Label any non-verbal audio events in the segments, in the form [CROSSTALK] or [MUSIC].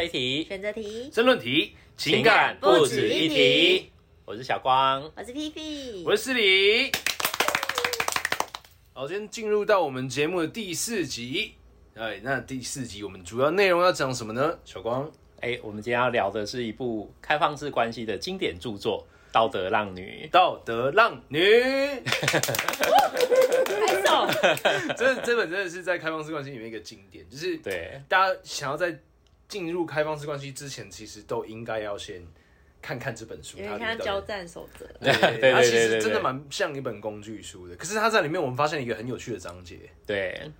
推题、选择题，申论题，情感不止一题。我是小光，我是 P P，我是思礼。好，今天进入到我们节目的第四集。哎，那第四集我们主要内容要讲什么呢？小光，哎，我们今天要聊的是一部开放式关系的经典著作《道德浪女》。道德浪女，拍手。[LAUGHS] 这这本真的是在开放式关系里面一个经典，就是对，大家想要在进入开放式关系之前，其实都应该要先看看这本书，因为它里面到底看交战守则，[LAUGHS] 对对对它其对对对实真的蛮像一本工具书的。可是它在里面，我们发现一个很有趣的章节。对。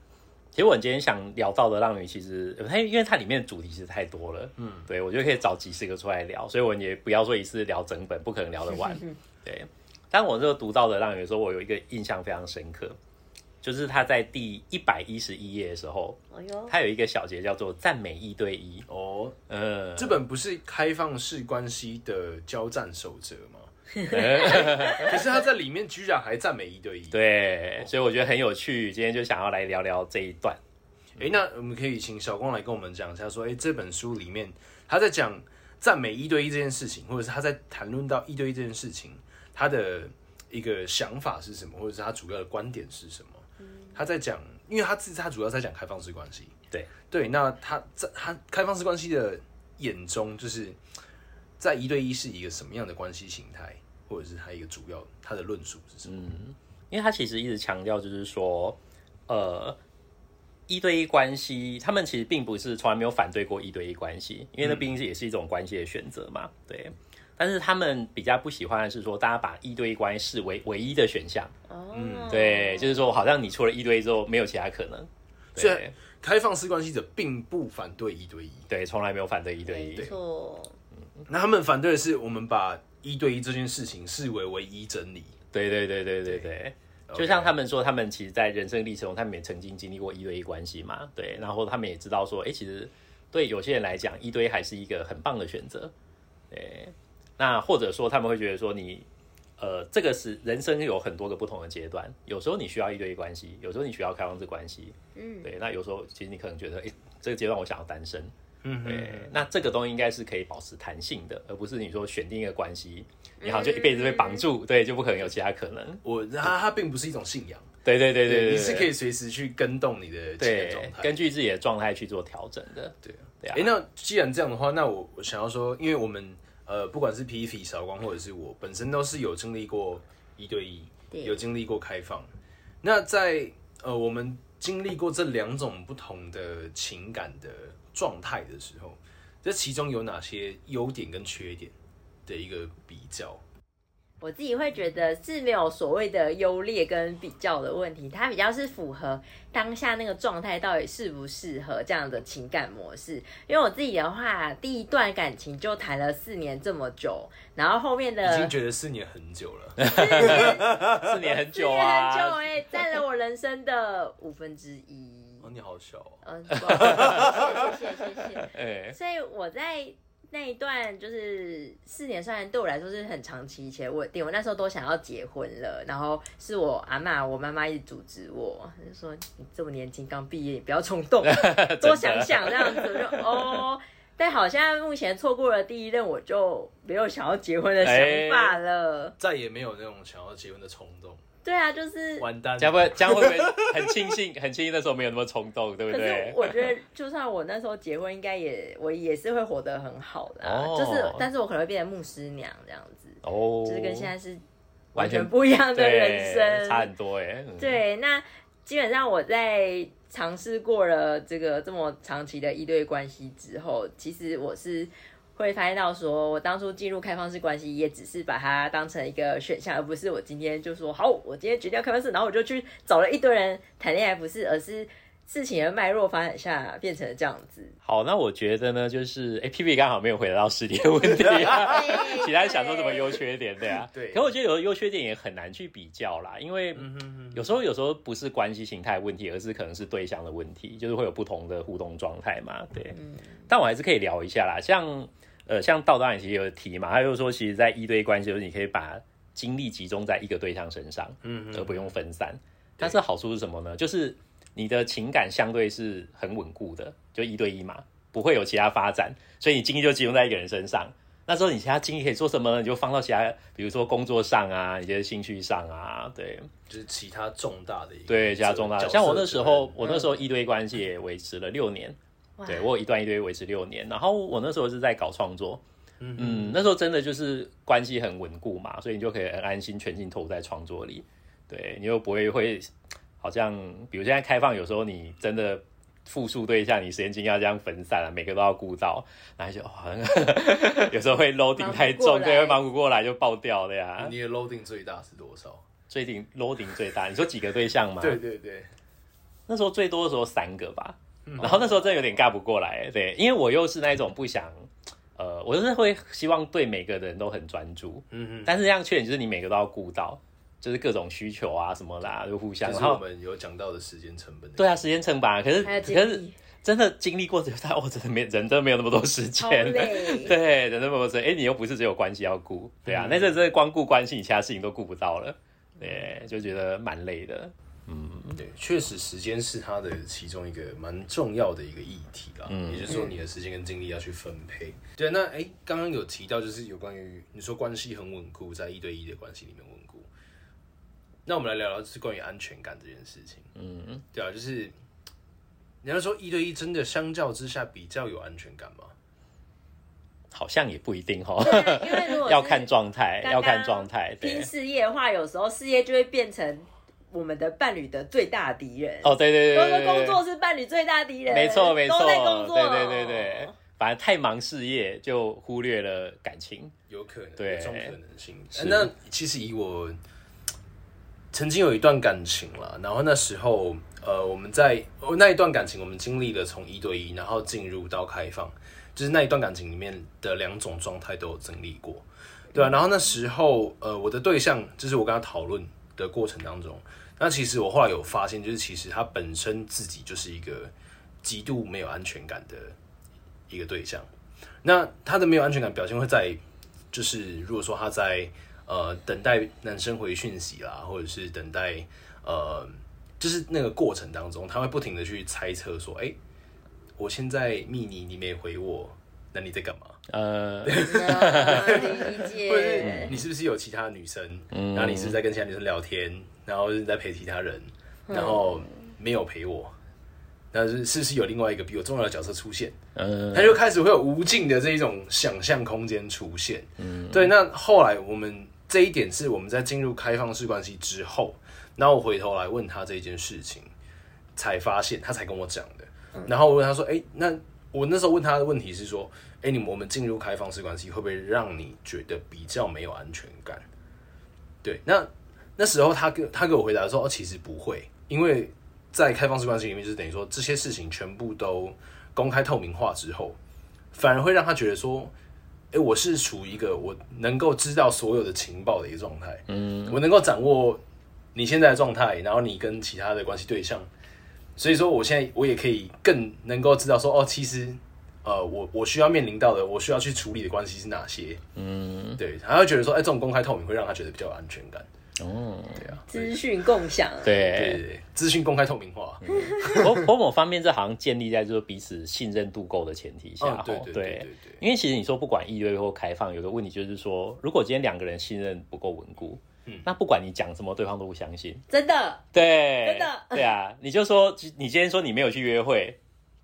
其实我今天想聊《到的浪女》，其实它因为它里面的主题其实太多了，嗯，对我觉得可以找几十个出来聊，所以我也不要说一次聊整本，不可能聊得完。[LAUGHS] 对，但我这个读《到的浪女》的时候，我有一个印象非常深刻，就是他在第一百一十一页的时候，哎呦，它有一个小节叫做“赞美一对一哦，”，呃，这本不是开放式关系的交战守则吗？[LAUGHS] 可是他在里面居然还赞美一对一。，对，所以我觉得很有趣。今天就想要来聊聊这一段。哎，那我们可以请小光来跟我们讲一下，说，哎，这本书里面他在讲赞美一对一这件事情，或者是他在谈论到一对一这件事情，他的一个想法是什么，或者是他主要的观点是什么？他在讲，因为他自他主要在讲开放式关系。对对，那他在他开放式关系的眼中，就是在一对一是一个什么样的关系形态，或者是他一个主要他的论述是什么？因为他其实一直强调，就是说，呃，一对一关系，他们其实并不是从来没有反对过一对一关系，因为那毕竟是也是一种关系的选择嘛，对。但是他们比较不喜欢的是说，大家把一对一关系视为唯一的选项，哦，对，就是说，好像你除了一对一之后，没有其他可能。对。开放式关系者并不反对一对一，对，从来没有反对一对没一。错，那他们反对的是我们把一对一这件事情视为唯一真理。对对对对对对，就像他们说，他们其实，在人生历程中，他们也曾经经历过一对一关系嘛，对，然后他们也知道说，哎，其实对有些人来讲，一对一还是一个很棒的选择，对，那或者说他们会觉得说你，呃，这个是人生有很多个不同的阶段，有时候你需要一对一关系，有时候你需要开放式关系，嗯，对，那有时候其实你可能觉得，哎，这个阶段我想要单身，嗯对，那这个东西应该是可以保持弹性的，而不是你说选定一个关系，你好像就一辈子被绑住，对，就不可能有其他可能。我它它并不是一种信仰，对对对对对，你是可以随时去跟动你的情感状对态。根据自己的状态去做调整的。对对啊哎、那既然这样的话，那我我想要说，因为我们呃，不管是 P P 韶光或者是我本身都是有经历过一对一，对有经历过开放。那在呃，我们经历过这两种不同的情感的状态的时候，这其中有哪些优点跟缺点的一个比较？我自己会觉得是没有所谓的优劣跟比较的问题，它比较是符合当下那个状态到底适不适合这样的情感模式。因为我自己的话，第一段感情就谈了四年这么久，然后后面的已的经觉得四年很久了，[LAUGHS] 四年很 [LAUGHS] 久四年很久啊，哎、占了我人生的五分之一。哦，你好小哦。嗯，谢谢谢谢谢。[LAUGHS] 哎，所以我在那一段就是四年，虽然对我来说是很长期且稳定，我那时候都想要结婚了，然后是我阿嬷、我妈妈一直阻止我，就说你这么年轻刚毕业，你不要冲动，[LAUGHS] 多想想这样子，我就哦。但好像目前错过了第一任，我就没有想要结婚的想法了。再也没有那种想要结婚的冲动，对啊，就是完蛋这样会将会不会很庆幸？很庆幸那时候没有那么冲动，对不可是对？我觉得，就算我那时候结婚，应该也我也是会活得很好的、啊，哦就是，但是我可能会变成牧师娘这样子，哦，就是跟现在是完全不一样的人生，差很多哎。嗯，对，那基本上我在尝试过了这个这么长期的一对关系之后，其实我是会发现到说，我当初进入开放式关系，也只是把它当成一个选项，而不是我今天就说好，我今天决定要开放式，然后我就去找了一堆人谈恋爱，不是，而是事情的脉络发展下变成了这样子。好，那我觉得呢，就是哎，P P 刚好没有回答到实体的问题啊，[LAUGHS] 其他人想说什么优缺点对啊？对可我觉得有的优缺点也很难去比较啦，因为有时候有时候不是关系形态问题，而是可能是对象的问题，就是会有不同的互动状态嘛。对，嗯但我还是可以聊一下啦，像呃，像道道也其实有提嘛，他就说，其实，在一对关系，就是你可以把精力集中在一个对象身上，嗯而不用分散。但是好处是什么呢？就是你的情感相对是很稳固的，就一对一嘛。不会有其他发展，所以你精力就集中在一个人身上。那时候你其他精力可以做什么呢？你就放到其他，比如说工作上啊，你的兴趣上啊，对就是其他重大的一个对，其他重大的。像我那时候，我那时候一堆关系也维持了六年，哇对我有一段一堆维持六年，然后我那时候是在搞创作，嗯，那时候真的就是关系很稳固嘛，所以你就可以很安心全心投入在创作里，对你又不会会好像比如现在开放，有时候你真的复数对象，你时间精力要这样分散了，每个都要顾到，然后就、哦、好像有时候会 loading 太重，对，会忙不过来就爆掉了呀。你的 loading 最大是多少？最顶 loading 最大，你说几个对象吗？[LAUGHS] 对对对，那时候最多的时候三个吧，然后那时候真的有点尬不过来，对，因为我又是那种不想，呃，我就是会希望对每个人都很专注，嗯但是这样缺点就是你每个都要顾到，就是各种需求啊什么啦，就互，相，就然后是我们有讲到的时间成本。对啊，时间成本啊，可是可是，真的经历过之后，他我真的没人真的没有那么多时超间，累。对，人那么多时间，哎，你又不是只有关系要顾，对啊，那阵真的光顾关系，你其他事情都顾不到了，对，就觉得蛮累的。对，确实时间是它的其中一个蛮重要的一个议题啦。嗯也就是说，你的时间跟精力要去分配。对，那哎，刚刚有提到就是有关于你说关系很稳固，在一对一的关系里面稳固。那我们来聊聊就是关于安全感这件事情。嗯，对啊，就是你要说一对一真的相较之下比较有安全感吗？好像也不一定哈，因为如果 [LAUGHS] 要看状态，要看状态，对拼。事业的话，有时候事业就会变成我们的伴侣的最大敌人。哦，对对对都对对对，说工作是伴侣最大敌人，没错没错，都在工作，对对对对，反正太忙事业就忽略了感情。有可能，对种可能性。是那其实以我曾经有一段感情了，然后那时候呃，我们在哦那一段感情，我们经历了从一对一，然后进入到开放，就是那一段感情里面的两种状态都有经历过，对啊。然后那时候呃，我的对象就是我跟他讨论的过程当中，那其实我后来有发现，就是其实他本身自己就是一个极度没有安全感的一个对象。那他的没有安全感表现会在，就是如果说他在呃等待男生回讯息啦，或者是等待呃，就是那个过程当中，他会不停的去猜测说，哎、我现在密你，你没回我，那你在干嘛？呃，嗯理 [LAUGHS] 或者是解。你是不是有其他女生？嗯然后你是不是在跟其他女生聊天？然后是在陪其他人，然后没有陪我？那是是不是有另外一个比我重要的角色出现？嗯他就开始会有无尽的这一种想象空间出现。嗯，对。那后来我们这一点是我们在进入开放式关系之后，然后我回头来问他这件事情，才发现他才跟我讲的。然后我问他说：“哎、那我那时候问他的问题是说，哎、你们我们进入开放式关系会不会让你觉得比较没有安全感？”对，那那时候他给他给我回答说：“哦，其实不会，因为在开放式关系里面，就是等于说这些事情全部都公开透明化之后，反而会让他觉得说，哎、我是处于一个我能够知道所有的情报的一个状态，嗯，我能够掌握你现在的状态，然后你跟其他的关系对象，所以说我现在我也可以更能够知道说，哦，其实。呃，我我需要面临到的，我需要去处理的关系是哪些？嗯，对，他会觉得说，哎、这种公开透明会让他觉得比较有安全感。哦，对啊，资讯共享，对对对，对，资讯公开透明化。某某某方面，这好像建立在就是彼此信任度够的前提下，哦，对吼对对对对，因为其实你说不管一对或开放，有个问题就是说，如果今天两个人信任不够稳固，嗯那不管你讲什么，对方都不相信。真的对，真的 [LAUGHS] 对啊，你就说你今天说你没有去约会，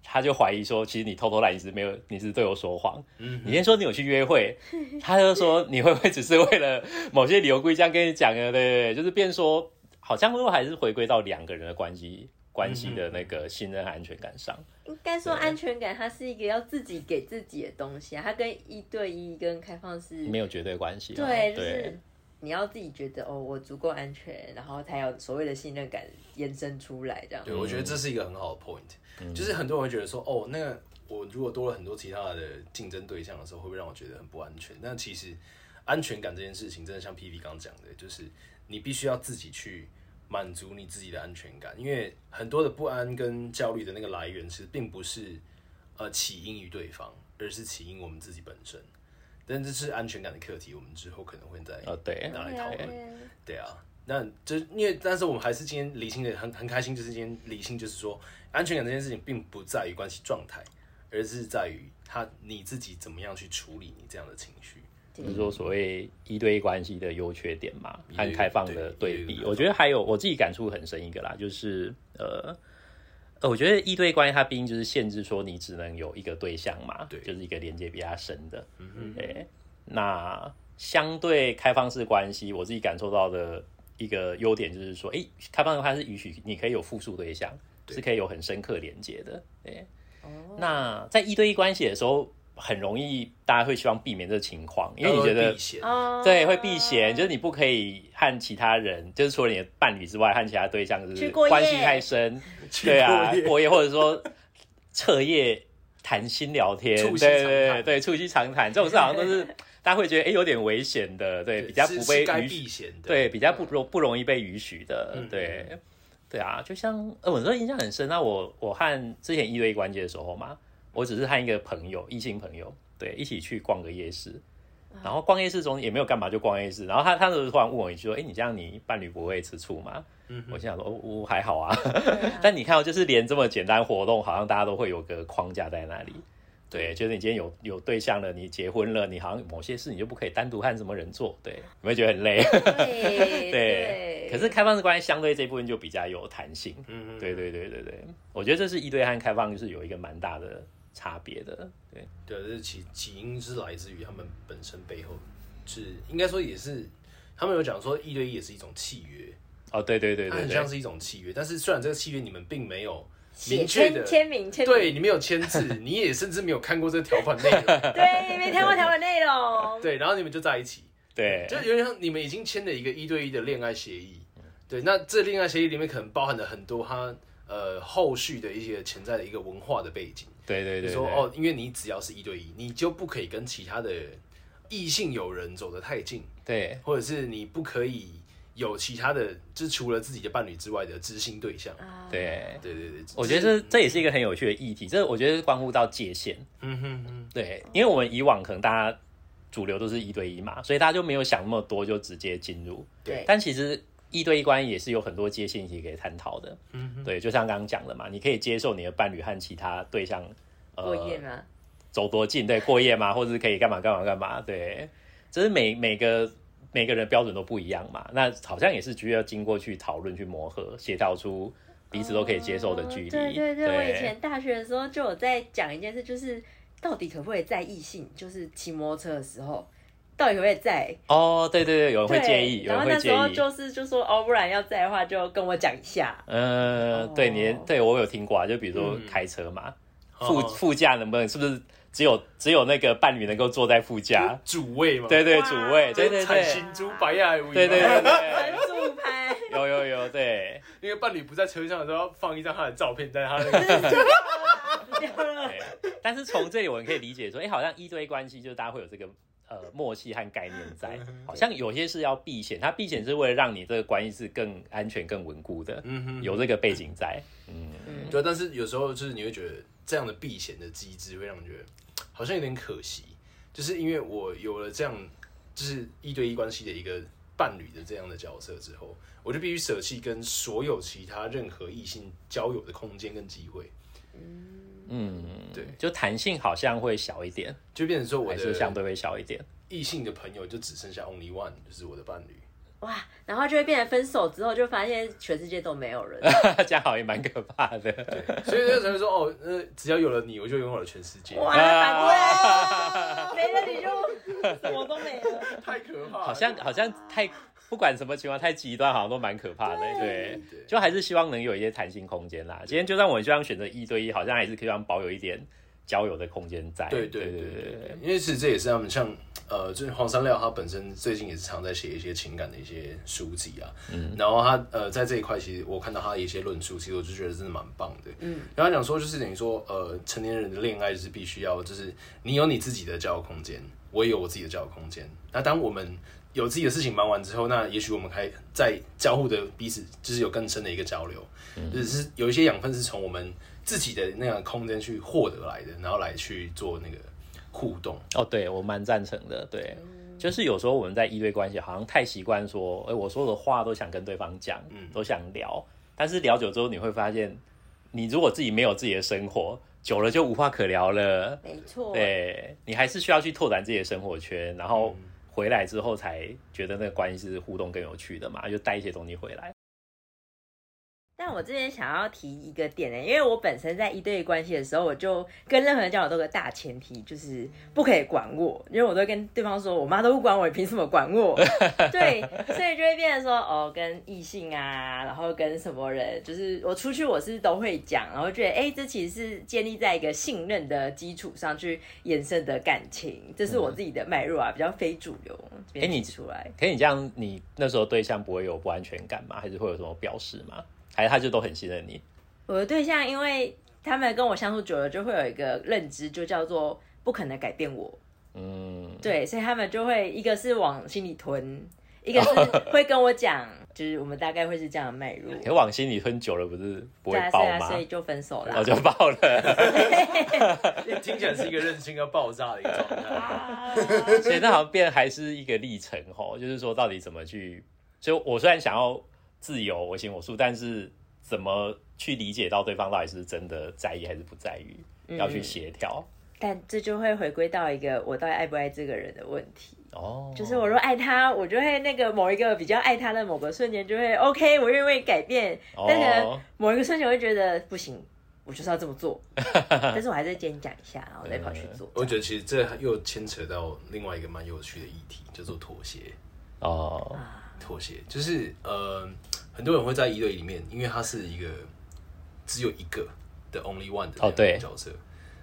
他就怀疑说，其实你偷偷来，你是没有，你是对我说谎。嗯你今天说你有去约会，[LAUGHS] 他就说你会不会只是为了某些理由故意这样跟你讲的？对对对，就是变说，好像都还是回归到两个人的关系关系的那个信任和安全感上。应该说安全感，它是一个要自己给自己的东西啊，它跟一对一跟开放是没有绝对关系哦。对，就对是你要自己觉得哦，我足够安全，然后才有所谓的信任感延伸出来，这样。对，我觉得这是一个很好的 point，、就是很多人会觉得说，哦，那个我如果多了很多其他的竞争对象的时候，会不会让我觉得很不安全？但其实安全感这件事情，真的像 P P 刚讲的，就是你必须要自己去满足你自己的安全感，因为很多的不安跟焦虑的那个来源，其实并不是呃起因于对方，而是起因我们自己本身。但这是安全感的课题，我们之后可能会在啊对，拿来讨论。对啊，那就因为，但是我们还是今天理性的很很开心，就是今天理性就是说，安全感这件事情并不在于关系状态，而而是在于他你自己怎么样去处理你这样的情绪。就是说所谓一对一关系的优缺点嘛，和开放的对比，我觉得还有我自己感触很深一个啦，就是呃。呃，我觉得一对一关系它毕竟就是限制说你只能有一个对象嘛，对就是一个连接比较深的，嗯哼，对。那相对开放式关系，我自己感受到的一个优点就是说，诶，开放的话是允许你可以有复数对象，是可以有很深刻连接的，对。哦，那在一对一关系的时候，很容易大家会希望避免这个情况，因为你觉得然后避嫌。哦。对，会避嫌，就是你不可以和其他人，就是除了你的伴侣之外，和其他对象就是关系太深，对啊过，夜。或者说彻夜谈心聊天，对对对对，促膝长谈这种事好像都是 [LAUGHS] 大家会觉得哎、诶有点危险的，对，比较不被该允许，避嫌的，对，比较不容不容易被允许的，嗯对。对啊，就像呃，我这印象很深。那我我和之前一对一关系的时候嘛，我只是和一个朋友，异性朋友，对，一起去逛个夜市。然后逛夜市中也没有干嘛，就逛夜市。然后他他那时候突然问我一句说：“哎，你这样你伴侣不会吃醋吗？”我心想说：“哦，我还好啊。[LAUGHS] 但你看哦就是连这么简单活动，好像大家都会有个框架在那里。对，就是你今天有有对象了，你结婚了，你好像某些事你就不可以单独和什么人做，对，你会觉得很累。[LAUGHS] 对对，可是开放式关系相对这部分就比较有弹性。嗯嗯，对对对对对，我觉得这是一对和开放就是有一个蛮大的差别的。对，对，这是起起因是来自于他们本身背后是应该说也是他们有讲说一对一也是一种契约，哦，对对对它很像是一种契约，但是虽然这个契约你们并没有明确的签签名签名，对你没有签字，你也甚至没有看过这个条款内容，[LAUGHS] 对，没看过条款内容，[LAUGHS] 对，然后你们就在一起，[LAUGHS] 对。就有点像你们已经签了一个一对一的恋爱协议，对，那这恋爱协议里面可能包含了很多他呃后续的一些潜在的一个文化的背景，对对对，说哦，因为你只要是一对一，你就不可以跟其他的异性友人走得太近，对或者是你不可以有其他的，就是除了自己的伴侣之外的知心对象。啊，对，对对对，我觉得这这也是一个很有趣的议题，这我觉得关乎到界限。嗯哼哼，对，因为我们以往可能大家主流都是一对一嘛，所以大家就没有想那么多，就直接进入。对但其实一对一关系也是有很多界限议题可以探讨的。嗯，对，就像刚刚讲的嘛，你可以接受你的伴侣和其他对象过夜吗？走多近，对，过夜吗，或者是可以干嘛干嘛干嘛，对，这是每每个每个人标准都不一样嘛，那好像也是需要经过去讨论、去磨合、协调出彼此都可以接受的距离。哦对对对，我以前大学的时候就有在讲一件事，就是到底可不可以在异性，就是骑摩托车的时候，到底可不可以在？哦，对对对，有人会对介意，有然后人会介那时候意。就是就说哦，不然要在的话就跟我讲一下。嗯，对你哦对我有听过啊，就比如说嗯开车嘛，哦副副驾能不能是不是只有只有那个伴侣能够坐在副驾？[LAUGHS] 主位嘛，对对，主位，对对对，采新珠白亚无对对对分对，数拍，[LAUGHS] 有有有，对。因为伴侣不在车上的时候，放一张他的照片在他那个，[LAUGHS] 但是从这里我们可以理解说，哎、好像一对一关系就是大家会有这个呃默契和概念在，好像有些是要避险，它避险是为了让你这个关系是更安全、更稳固的，嗯哼，有这个背景在，嗯，对，但是有时候就是你会觉得这样的避险的机制会让你觉得好像有点可惜，就是因为我有了这样就是一对一关系的一个伴侣的这样的角色之后，我就必须舍弃跟所有其他任何异性交友的空间跟机会，嗯，对，就弹性好像会小一点，就变成说我还是相对会小一点。异性的朋友就只剩下 only one，就是我的伴侣。哇，然后就会变成分手之后，就发现全世界都没有人。[LAUGHS] 这样好像也蛮可怕的。所以那个时候说哦，呃，只要有了你，我就拥有了全世界，哇，反过来，没了你就什么都没了。太可怕了。好像 [LAUGHS] 好像太不管什么情况太极端，好像都蛮可怕的。对，對就还是希望能有一些弹性空间啦。今天就算我希望选择一对一，好像还是可以让保有一点交友的空间在。对对对对对对，因为其实这也是他们像呃，就是黄山料他本身最近也是常在写一些情感的一些书籍啊，嗯，然后他呃在这一块其实我看到他的一些论述，其实我就觉得真的蛮棒的，嗯，然后他讲说就是等于说呃成年人的恋爱就是必须要就是你有你自己的交友空间，我也有我自己的交友空间，那当我们有自己的事情忙完之后，那也许我们还在交互的彼此就是有更深的一个交流，就是有一些养分是从我们自己的那样空间去获得来的，然后来去做那个互动。哦，对我蛮赞成的。对，就是有时候我们在一对关系好像太习惯说，哎、我说的话都想跟对方讲，嗯都想聊，但是聊久之后你会发现，你如果自己没有自己的生活，久了就无话可聊了。没错，对你还是需要去拓展自己的生活圈，然后回来之后才觉得那个关系是互动更有趣的嘛，就带一些东西回来。但我这边想要提一个点呢，因为我本身在一对一关系的时候，我就跟任何人交往都有个大前提，就是不可以管我，因为我都跟对方说，我妈都不管我，你凭什么管我？[LAUGHS] 对，所以就会变成说，哦，跟异性啊，然后跟什么人，就是我出去我是都会讲，然后觉得，哎，这其实是建立在一个信任的基础上去延伸的感情，这是我自己的脉络啊，比较非主流。哎，你出来，可以你这样，你那时候对象不会有不安全感吗？还是会有什么表示吗？还是他就都很信任你？我的对象，因为他们跟我相处久了，就会有一个认知，就叫做不可能改变我。嗯，对，所以他们就会一个是往心里吞，一个是会跟我讲，就是我们大概会是这样的脉络。可往心里吞久了，不是不会爆吗？所以就分手了，我就爆了。[LAUGHS] 听起来是一个任性要爆炸的一个状态。[LAUGHS] 所以那好像变还是一个历程哈，就是说到底怎么去？就我虽然想要。自由我行我素，但是怎么去理解到对方到底是真的在意还是不在意，要去协调。但这就会回归到一个我到底爱不爱这个人的问题。哦，就是我若爱他，我就会那个某一个比较爱他的某个瞬间就会 OK，我愿意改变。但是某一个瞬间我会觉得不行，我就是要这么做。[LAUGHS] 但是我还是先讲一下，然后再跑去做。我觉得其实这又牵扯到另外一个蛮有趣的议题，叫做妥协。哦。妥协就是呃，很多人会在一对里面，因为他是一个只有一个的 only one 的角色，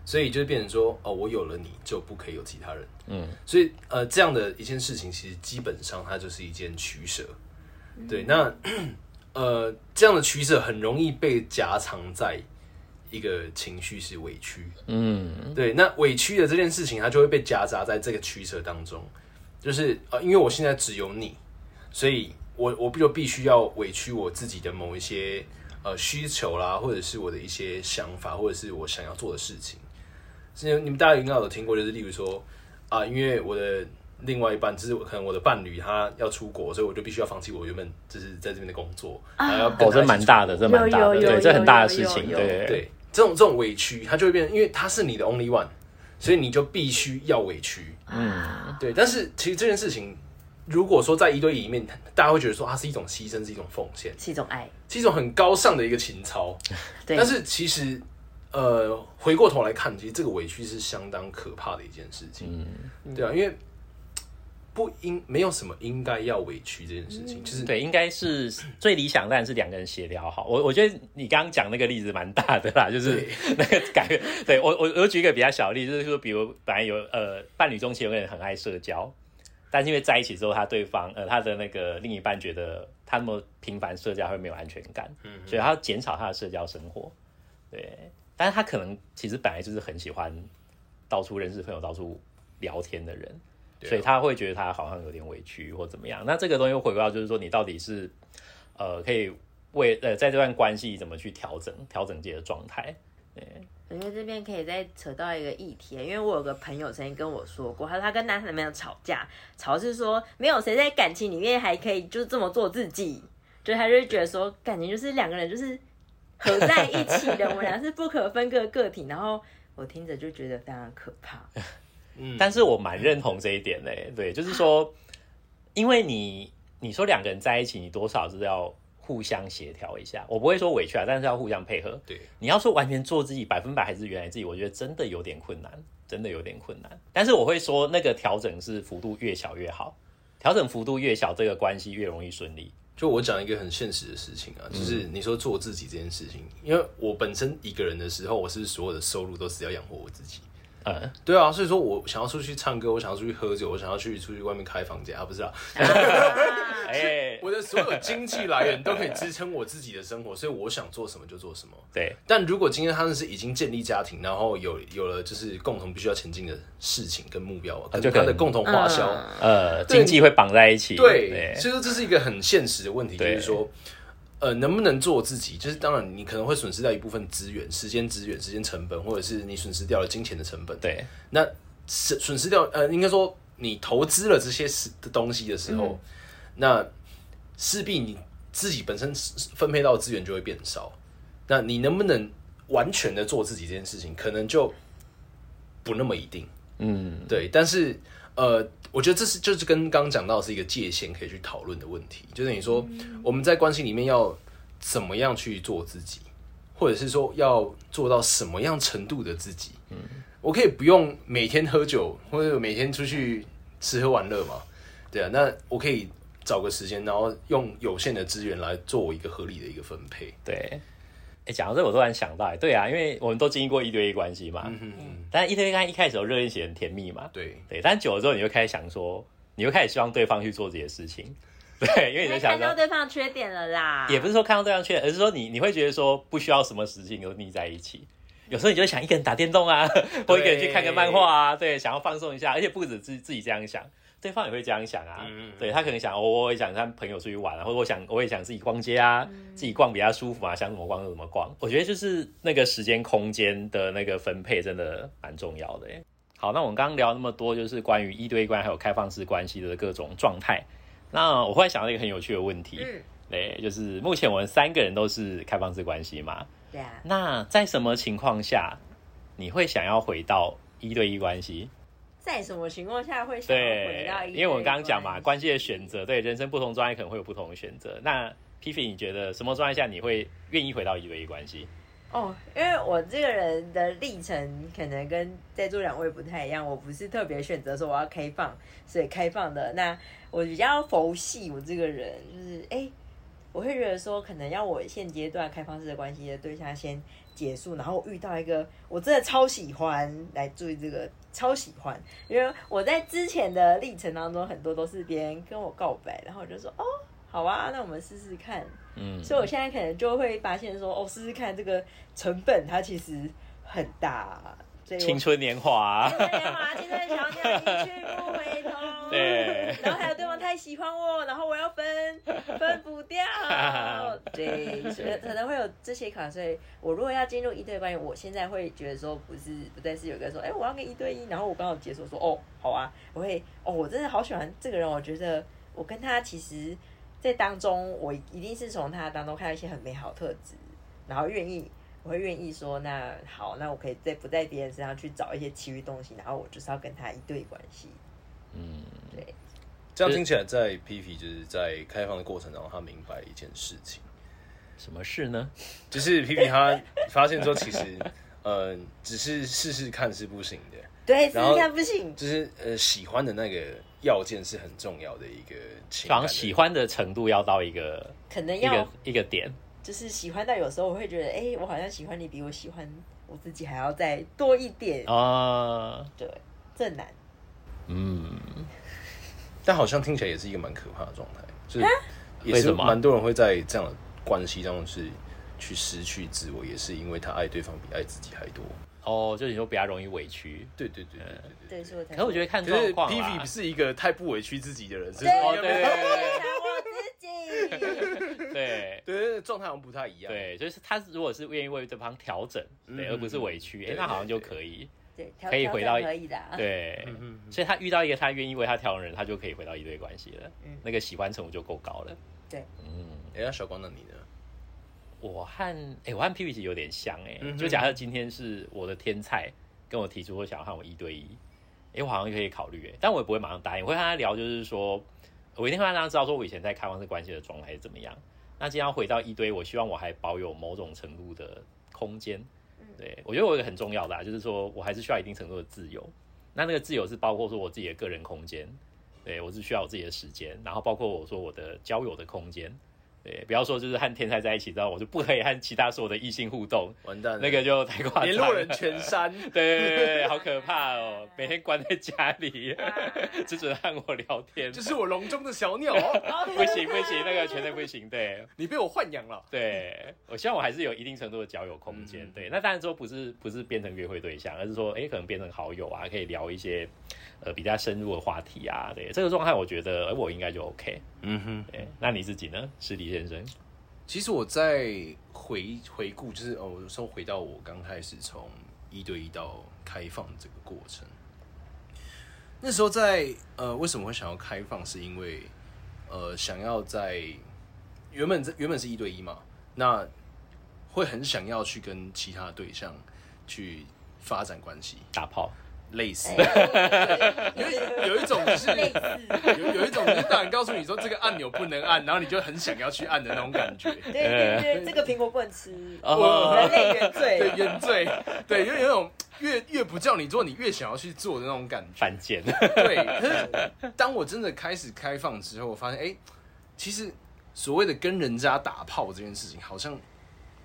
所以就变成说哦，我有了你就不可以有其他人。嗯，所以呃，这样的一件事情其实基本上它就是一件取舍。对，那 [CLEARS THROAT] 呃，这样的取舍很容易被夹藏在一个情绪是委屈。嗯，对，那委屈的这件事情，它就会被夹杂在这个取舍当中，就是呃，因为我现在只有你。所以，我我就必须要委屈我自己的某一些呃需求啦，或者是我的一些想法，或者是我想要做的事情。之前你们大家应该有听过，就是例如说啊，因为我的另外一半，就是可能我的伴侣他要出国，所以我就必须要放弃我原本就是在这边的工作，还要哦，这蛮大的，这蛮大的，对，这很大的事情，对对。这种这种委屈，他就会变，因为他是你的 only one，所以你就必须要委屈，嗯，对。但是其实这件事情。如果说在一对一里面，大家会觉得说它是一种牺牲，是一种奉献，是一种爱，是一种很高尚的一个情操。对。但是其实，呃，回过头来看，其实这个委屈是相当可怕的一件事情。嗯。对啊，因为不应没有什么应该要委屈这件事情，就是对，应该是最理想当然是两个人协调好。我我觉得你刚刚讲那个例子蛮大的啦，就是 [LAUGHS] 那个感觉。对我我我举一个比较小的例子，就是说，比如本来有呃伴侣中期有个人很爱社交。但是因为在一起之后，他对方呃他的那个另一半觉得他那么频繁社交会没有安全感，嗯，所以他要减少他的社交生活，对。但是他可能其实本来就是很喜欢到处认识朋友、到处聊天的人，所以他会觉得他好像有点委屈或怎么样。那这个东西又回归到就是说，你到底是呃可以为呃在这段关系怎么去调整调整自己的状态，对。我觉得这边可以再扯到一个议题，因为我有个朋友曾经跟我说过，他说他跟男朋友吵架，吵是说没有谁在感情里面还可以就这么做自己，就他就觉得说感情就是两个人就是合在一起的，我们俩是不可分割个体。然后我听着就觉得非常可怕。嗯，但是我蛮认同这一点嘞，对，就是说，因为你你说两个人在一起，你多少是要。互相协调一下，我不会说委屈啊，但是要互相配合。对，你要说完全做自己百分百还是原来自己，我觉得真的有点困难，真的有点困难。但是我会说，那个调整是幅度越小越好，调整幅度越小，这个关系越容易顺利。就我讲一个很现实的事情啊，就是你说做自己这件事情，因为我本身一个人的时候，我是所有的收入都是要养活我自己。嗯，对啊，所以说我想要出去唱歌，我想要出去喝酒，我想要去出去外面开房间啊，不是啊，[LAUGHS] 哎，我的所有经济来源都可以支撑我自己的生活，所以我想做什么就做什么。对，但如果今天他们是已经建立家庭，然后有有了就是共同必须要前进的事情跟目标，就他的共同花销，呃，经济会绑在一起。对，所以说这是一个很现实的问题，就是说。呃，能不能做自己？就是当然，你可能会损失掉一部分资源、时间资源、时间成本，或者是你损失掉了金钱的成本。对，那损损失掉，呃，应该说你投资了这些是的东西的时候，那势必你自己本身分配到资源就会变少。那你能不能完全的做自己这件事情，可能就不那么一定。嗯，对，但是呃，我觉得这是就是跟刚刚讲到是一个界限可以去讨论的问题，就是你说我们在关系里面要怎么样去做自己，或者是说要做到什么样程度的自己。嗯，我可以不用每天喝酒，或者每天出去吃喝玩乐嘛？对啊，那我可以找个时间，然后用有限的资源来做一个合理的一个分配。对。哎，讲到这，我突然想到，哎，对啊，因为我们都经历过一对一关系嘛，嗯嗯但一对一关系一开始有热恋期很甜蜜嘛，对对，但久了之后，你就开始想说，你会开始希望对方去做这些事情，对，因为你就想看到对方缺点了啦，也不是说看到对方缺点，而是说你你会觉得说不需要什么事情都腻在一起，有时候你就想一个人打电动啊，[LAUGHS] 或一个人去看个漫画啊，对，想要放松一下，而且不止自自己这样想。对方也会这样想啊，对他可能想，我我也想跟朋友出去玩啊，或者我想我也想自己逛街啊，自己逛比较舒服啊，想怎么逛就怎么逛。我觉得就是那个时间空间的那个分配真的蛮重要的。好，那我们刚刚聊那么多，就是关于一对一关还有开放式关系的各种状态。那我忽然想到一个很有趣的问题，对，就是目前我们三个人都是开放式关系嘛？对啊。那在什么情况下你会想要回到一对一关系？在什么情况下会想回到一？因为我们刚刚讲嘛，关系的选择，对人生不同专业可能会有不同的选择。那 P P，你觉得什么状态下你会愿意回到一对一关系？哦，因为我这个人的历程可能跟在座两位不太一样，我不是特别选择说我要开放，所以开放的。那我比较佛系，我这个人就是哎，我会觉得说，可能要我现阶段开放式的关系的对象先。结束，然后遇到一个我真的超喜欢，来注意这个超喜欢，因为我在之前的历程当中，很多都是别人跟我告白，然后我就说哦，好啊，那我们试试看，嗯，所以我现在可能就会发现说，哦，试试看这个成本它其实很大。青春年华，青春年华，青春小鸟一去不回头。对，然后还有对方太喜欢我，然后我要分分不掉。[LAUGHS] 对，所以可能会有这些卡。所以我如果要进入一对关系，我现在会觉得说，不是不再是有个说，哎，我要跟一对一，然后我刚好解锁说，哦，好啊，我会，哦，我真的好喜欢这个人，我觉得我跟他其实，在当中，我一定是从他当中看到一些很美好特质，然后愿意。我会愿意说，那好，那我可以在不在别人身上去找一些其余东西，然后我就是要跟他一对关系。嗯，对。这样听起来，在 P P 就是在开放的过程中，他明白一件事情。什么事呢？就是 P P 他发现说，其实，呃，只是试试看是不行的。对，试试看不行。就是呃，喜欢的那个要件是很重要的一个情感，喜欢的程度要到一个可能要一个点。就是喜欢到有时候我会觉得，哎，我好像喜欢你比我喜欢我自己还要再多一点啊。对，这难。嗯，但好像听起来也是一个蛮可怕的状态，就是也是蛮多人会在这样的关系当中是去失去自我，也是因为他爱对方比爱自己还多。哦，就你说比较容易委屈。对对对对对对。可是我觉得看状况 p v 是一个太不委屈自己的人，是对对对对。对。对，状态好像不太一样。对，就是他如果是愿意为对方调整，对，而不是委屈，哎，那好像就可以，对，可以回到可以的，对，所以他遇到一个他愿意为他调整人，他就可以回到一对关系了，嗯，那个喜欢程度就够高了，对，嗯，哎，小光，那你呢？我和哎，我和 P P 有点像，哎，就假设今天是我的天菜跟我提出我想要和我一对一，哎，我好像可以考虑，哎，但我也不会马上答应，我会和他聊，就是说，我一定会让他知道，说我以前在开放式关系的状态是怎么样。那今天要回到一堆，我希望我还保有某种程度的空间。对我觉得我一个很重要的，就是说我还是需要一定程度的自由。那那个自由是包括说我自己的个人空间，对我是需要我自己的时间，然后包括我说我的交友的空间。对，不要说就是和天才在一起，之后我就不可以和其他所有的异性互动，完蛋，那个就太夸张，联络人全删，[LAUGHS] 对对对，好可怕哦，每天关在家里，[LAUGHS] 只准和我聊天，这是我笼中的小鸟，[LAUGHS] 不行不行，那个绝对不行，对。你被我豢养了，对我希望我还是有一定程度的交友空间，对，那当然说不是不是变成约会对象，而是说哎可能变成好友啊，可以聊一些呃比较深入的话题啊，对，这个状态我觉得哎我应该就 OK，嗯哼，对，那你自己呢，师弟？先生，其实我在回回顾，就是哦，说回到我刚开始从一对一到开放这个过程，那时候在呃，为什么会想要开放？是因为呃，想要在原本原本是一对一嘛，那会很想要去跟其他对象去发展关系，打炮，类似。哎有一有一种就是类似，有有一种就是大人告诉你说这个按钮不能按，然后你就很想要去按的那种感觉。对对对，这个苹果不能吃，哦人类原对，罪。原罪，对，因为有一种越越不叫你做，你越想要去做的那种感觉。犯贱，对，可是当我真的开始开放之后，我发现，哎、其实所谓的跟人家打炮这件事情，好像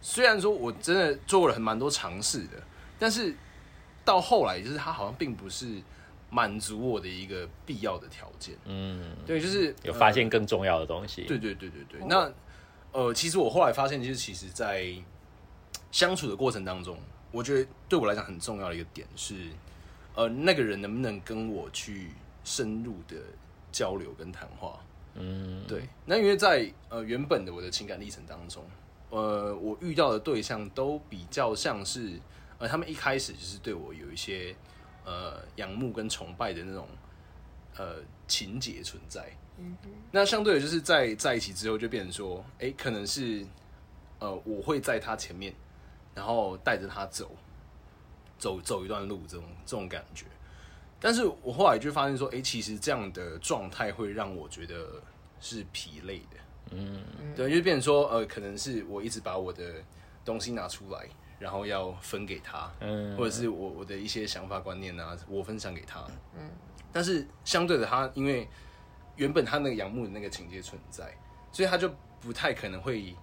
虽然说我真的做了很蛮多尝试的，但是到后来，就是他好像并不是满足我的一个必要的条件。嗯，对，就是有发现呃更重要的东西，对对对对对。那呃，其实我后来发现，就是其实，在相处的过程当中，我觉得对我来讲很重要的一个点是，呃，那个人能不能跟我去深入的交流跟谈话。嗯，对，那因为在呃原本的我的情感历程当中，呃，我遇到的对象都比较像是，呃，他们一开始就是对我有一些呃仰慕跟崇拜的那种呃情节存在。那相对的，就是在在一起之后，就变成说，哎、可能是呃，我会在他前面，然后带着他走，走走一段路，这种这种感觉。但是我后来就发现说，哎、其实这样的状态会让我觉得是疲累的。嗯，对，就变成说，呃，可能是我一直把我的东西拿出来，然后要分给他，嗯。或者是我我的一些想法观念啊，我分享给他，嗯，但是相对的他，因为原本他那个仰慕的那个情节存在，所以他就不太可能会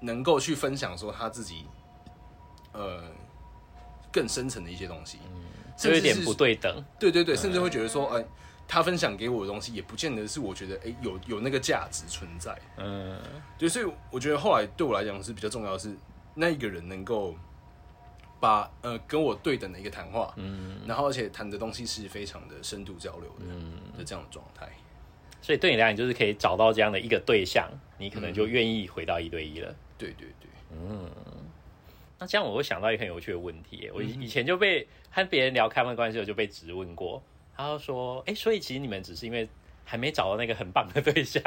能够去分享说他自己，呃，更深层的一些东西，就有点不对等，对对对，甚至会觉得说，哎、他分享给我的东西，也不见得是我觉得，哎、有有那个价值存在。嗯，对，所以我觉得后来对我来讲是比较重要的是，那一个人能够把呃跟我对等的一个谈话，嗯，然后而且谈的东西是非常的深度交流的，嗯，的这样的状态。所以对你来讲，就是可以找到这样的一个对象，你可能就愿意回到一对一了。对对对，嗯。那这样我会想到一个很有趣的问题，我嗯。以以前就被和别人聊开放关系，我就被质问过，他就说，哎、所以其实你们只是因为还没找到那个很棒的对象，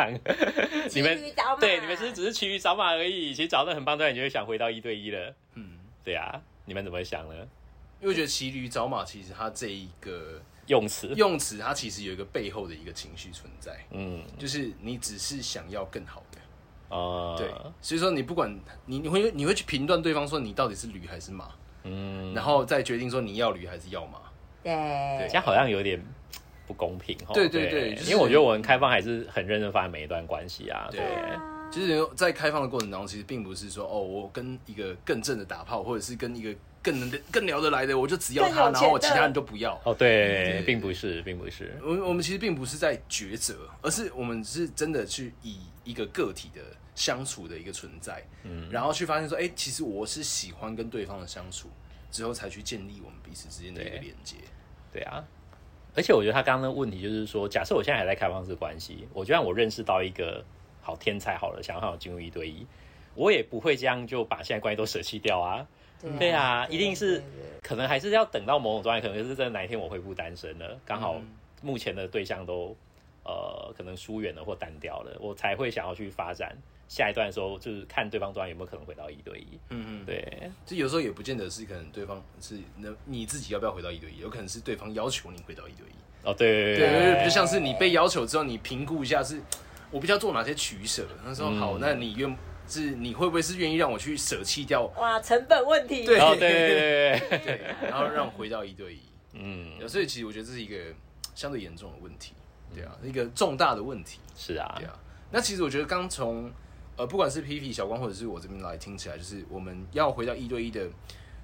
[LAUGHS] 你们骑驴找马对你们只是只是骑驴找马而已，其实找到很棒的对象，你就会想回到一对一了。嗯，对啊，你们怎么想呢？因为我觉得骑驴找马其实它这一个用词，用词，它其实有一个背后的一个情绪存在，嗯，就是你只是想要更好的。哦、对，所以说你不管你你会你会去评断对方说你到底是驴还是马，嗯，然后再决定说你要驴还是要马。对。这样好像有点不公平哈。对对对就是因为我觉得我们开放还是很认真发展每一段关系啊。对对，就是在开放的过程当中，其实并不是说哦，我跟一个更正的打炮，或者是跟一个更能更聊得来的，我就只要他，然后我其他人都不要。哦对对，并不是，并不是。我们我们其实并不是在抉择，而是我们是真的去以一个个体的相处的一个存在，嗯，然后去发现说，哎、其实我是喜欢跟对方的相处，之后才去建立我们彼此之间的一个对连接。对啊，而且我觉得他刚刚的问题就是说，假设我现在还在开放式关系，我就让我认识到一个好天才好了，想要进入一对一，我也不会这样就把现在关系都舍弃掉啊。[LAUGHS] 对啊一定是可能还是要等到某种状态，可能是真的哪一天我恢复单身了，刚好嗯目前的对象都呃可能疏远了或单掉了，我才会想要去发展下一段的时候，就是看对方端有没有可能回到一对一。嗯嗯，对，就有时候也不见得是可能对方是那你自己要不要回到一对一，有可能是对方要求你回到一对一。哦对对对对，就像是你被要求之后，你评估一下是，我必须要做哪些取舍。他说嗯好，那你愿是你会不会是愿意让我去舍弃掉，哇，成本问题，对哦对对对对对，[LAUGHS] 对，然后让我回到一对一。嗯，所以其实我觉得这是一个相对严重的问题，对啊，一个重大的问题，是啊对，啊。那其实我觉得刚从呃，不管是 P P 小光或者是我这边来听起来，就是我们要回到一对一的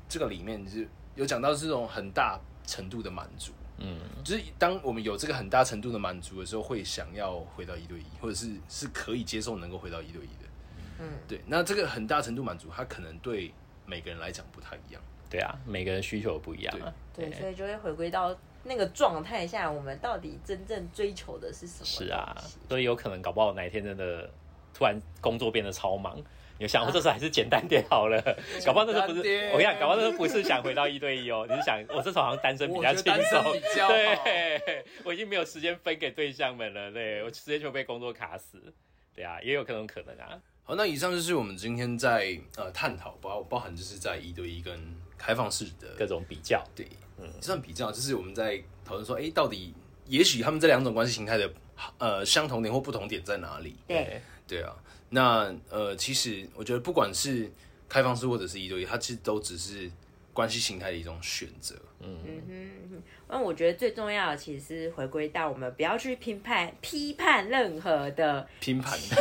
这个里面，就是有讲到这种很大程度的满足。嗯，就是当我们有这个很大程度的满足的时候，会想要回到一对一，或者是是可以接受能够回到一对一的。嗯，对。那这个很大程度满足，它可能对每个人来讲不太一样。对啊，每个人需求不一样啊。对，所以就会回归到那个状态下，我们到底真正追求的是什么？是啊，所以有可能搞不好哪一天真的突然工作变得超忙，你想我这时候还是简单点好了。[LAUGHS] 搞不好那时候不是我跟你讲，搞不好那时候不是想回到一对一哦，你是想我这时候好像单身比较轻松。对，[LAUGHS] 我已经没有时间分给对象们了，对。我时间全部被工作卡死。对啊，也有可能可能啊，好，那以上就是我们今天在呃探讨，包包含就是在一对一跟开放式的各种比较，对，嗯，算比较，就是我们在讨论说，哎、到底也许他们这两种关系形态的呃相同点或不同点在哪里？对，对啊，那呃，其实我觉得不管是开放式或者是一对一，它其实都只是关系形态的一种选择。嗯。哼，那我觉得最重要的其实是回归到我们不要去评判、批判任何的拼盘，批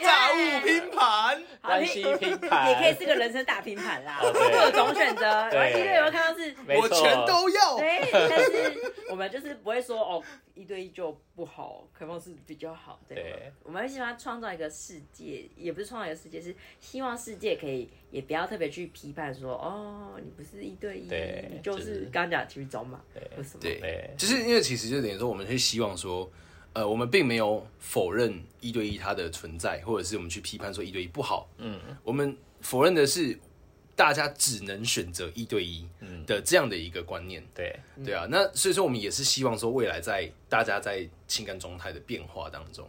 炸判物拼盘，好关系拼盘也可以是个人生大拼盘啦，各种选择。对一对有没有看到是？我全都要。对，但是我们就是不会说哦，一对一就不好，开放式比较好。对对，我们会希望创造一个世界，也不是创造一个世界，是希望世界可以也不要特别去批判说哦，你不是一对一，对你就就是是刚刚讲其中嘛，为什么？对对，就是因为其实就等于说，我们会希望说，呃，我们并没有否认一对一它的存在，或者是我们去批判说一对一不好。嗯，我们否认的是大家只能选择一对一的这样的一个观念。对，对啊，那所以说我们也是希望说，未来在大家在情感状态的变化当中，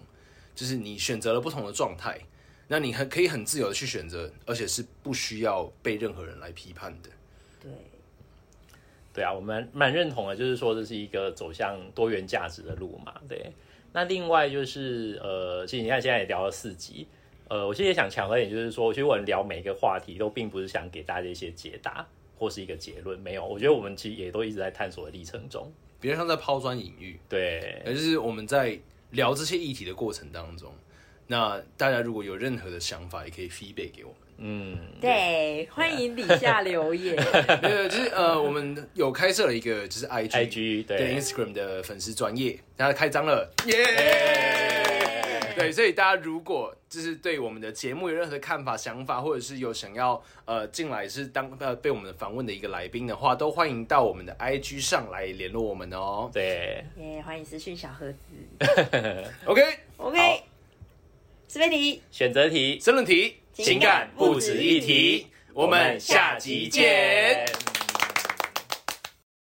就是你选择了不同的状态，那你很可以很自由的去选择，而且是不需要被任何人来批判的。对，对啊，我们蛮认同的，就是说这是一个走向多元价值的路嘛。对，那另外就是呃，其实你看现在也聊了四集，呃，我其实也想强调一点，就是说，其实我们聊每一个话题都并不是想给大家一些解答或是一个结论，没有，我觉得我们其实也都一直在探索的历程中。比如像在抛砖引玉，对，也就是我们在聊这些议题的过程当中，那大家如果有任何的想法，也可以 feedback 给我们。嗯，对，欢迎底下留言。对，就是呃，我们有开设了一个就是 IG IG 对对 Instagram 的粉丝专业，然后开张了，耶！对，所以大家如果就是对我们的节目有任何的看法、想法，或者是有想要呃进来是当呃被我们访问的一个来宾的话，都欢迎到我们的 IG 上来联络我们哦。对，耶，欢迎私讯小盒子。OK，OK，是贝题。选择题，申论题，情感不值一提我们下集见。